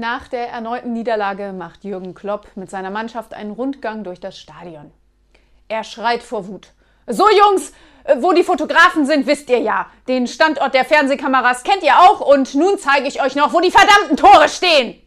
Nach der erneuten Niederlage macht Jürgen Klopp mit seiner Mannschaft einen Rundgang durch das Stadion. Er schreit vor Wut. So Jungs, äh, wo die Fotografen sind, wisst ihr ja. Den Standort der Fernsehkameras kennt ihr auch und nun zeige ich euch noch, wo die verdammten Tore stehen.